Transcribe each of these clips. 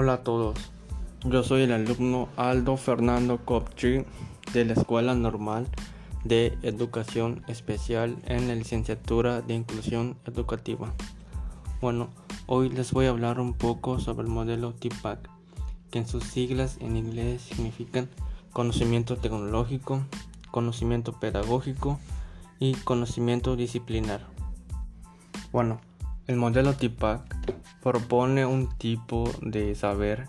Hola a todos, yo soy el alumno Aldo Fernando Copchi de la Escuela Normal de Educación Especial en la licenciatura de Inclusión Educativa. Bueno, hoy les voy a hablar un poco sobre el modelo TPAC, que en sus siglas en inglés significan conocimiento tecnológico, conocimiento pedagógico y conocimiento disciplinar. Bueno, el modelo TPAC propone un tipo de saber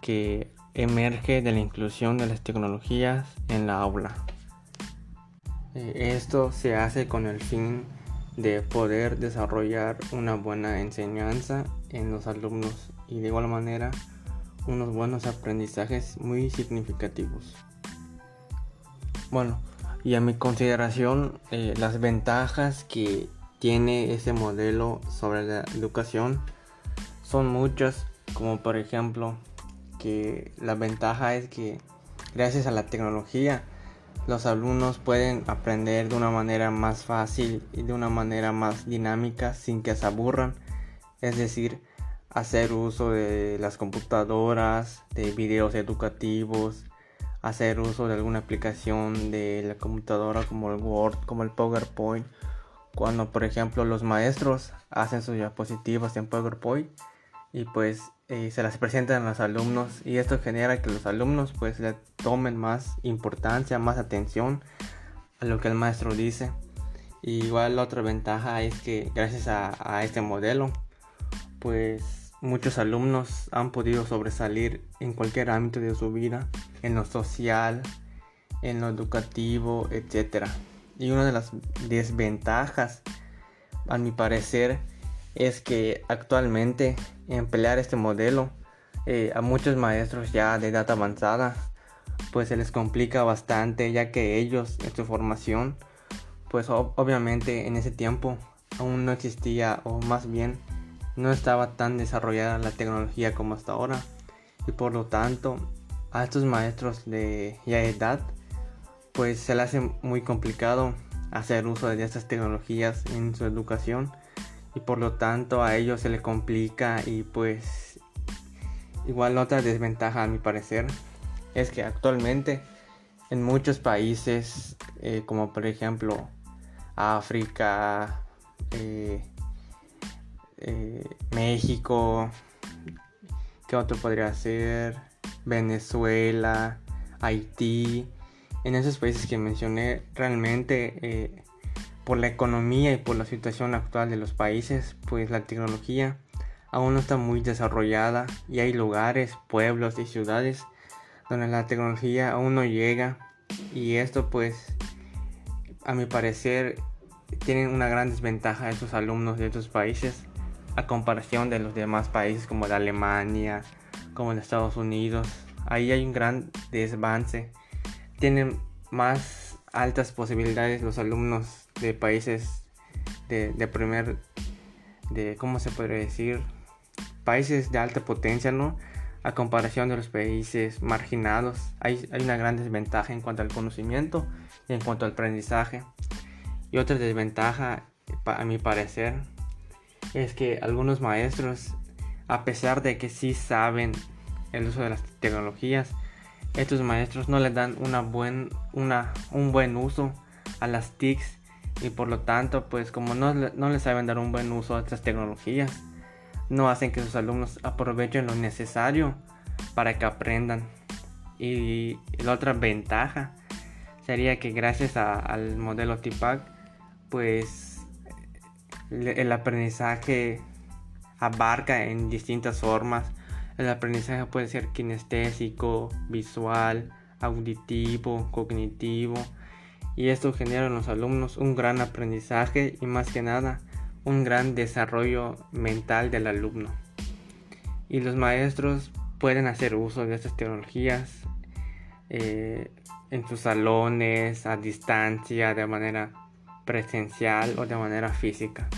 que emerge de la inclusión de las tecnologías en la aula. Eh, esto se hace con el fin de poder desarrollar una buena enseñanza en los alumnos y de igual manera unos buenos aprendizajes muy significativos. Bueno, y a mi consideración eh, las ventajas que tiene ese modelo sobre la educación son muchas, como por ejemplo que la ventaja es que gracias a la tecnología los alumnos pueden aprender de una manera más fácil y de una manera más dinámica sin que se aburran, es decir, hacer uso de las computadoras, de videos educativos, hacer uso de alguna aplicación de la computadora como el Word, como el PowerPoint. Cuando por ejemplo los maestros hacen sus diapositivas en PowerPoint y pues eh, se las presentan a los alumnos y esto genera que los alumnos pues le tomen más importancia, más atención a lo que el maestro dice. Y igual la otra ventaja es que gracias a, a este modelo pues muchos alumnos han podido sobresalir en cualquier ámbito de su vida, en lo social, en lo educativo, etcétera. Y una de las desventajas, a mi parecer, es que actualmente emplear este modelo eh, a muchos maestros ya de edad avanzada, pues se les complica bastante ya que ellos en su formación, pues obviamente en ese tiempo aún no existía o más bien no estaba tan desarrollada la tecnología como hasta ahora. Y por lo tanto a estos maestros de ya edad pues se le hace muy complicado hacer uso de estas tecnologías en su educación y por lo tanto a ellos se le complica y pues igual otra desventaja a mi parecer es que actualmente en muchos países eh, como por ejemplo África, eh, eh, México, ¿qué otro podría ser? Venezuela, Haití, en esos países que mencioné, realmente eh, por la economía y por la situación actual de los países, pues la tecnología aún no está muy desarrollada y hay lugares, pueblos y ciudades donde la tecnología aún no llega y esto pues a mi parecer tienen una gran desventaja estos alumnos de estos países a comparación de los demás países como la Alemania, como los Estados Unidos. Ahí hay un gran desvance tienen más altas posibilidades los alumnos de países de, primer, de, ¿cómo se podría decir? Países de alta potencia, ¿no? A comparación de los países marginados, hay, hay una gran desventaja en cuanto al conocimiento y en cuanto al aprendizaje. Y otra desventaja, a mi parecer, es que algunos maestros, a pesar de que sí saben el uso de las tecnologías, estos maestros no le dan una buen, una, un buen uso a las TICs y por lo tanto pues como no, no le saben dar un buen uso a estas tecnologías no hacen que sus alumnos aprovechen lo necesario para que aprendan. Y la otra ventaja sería que gracias al modelo TIPAC pues el aprendizaje abarca en distintas formas el aprendizaje puede ser kinestésico, visual, auditivo, cognitivo y esto genera en los alumnos un gran aprendizaje y más que nada un gran desarrollo mental del alumno. Y los maestros pueden hacer uso de estas tecnologías eh, en sus salones, a distancia, de manera presencial o de manera física.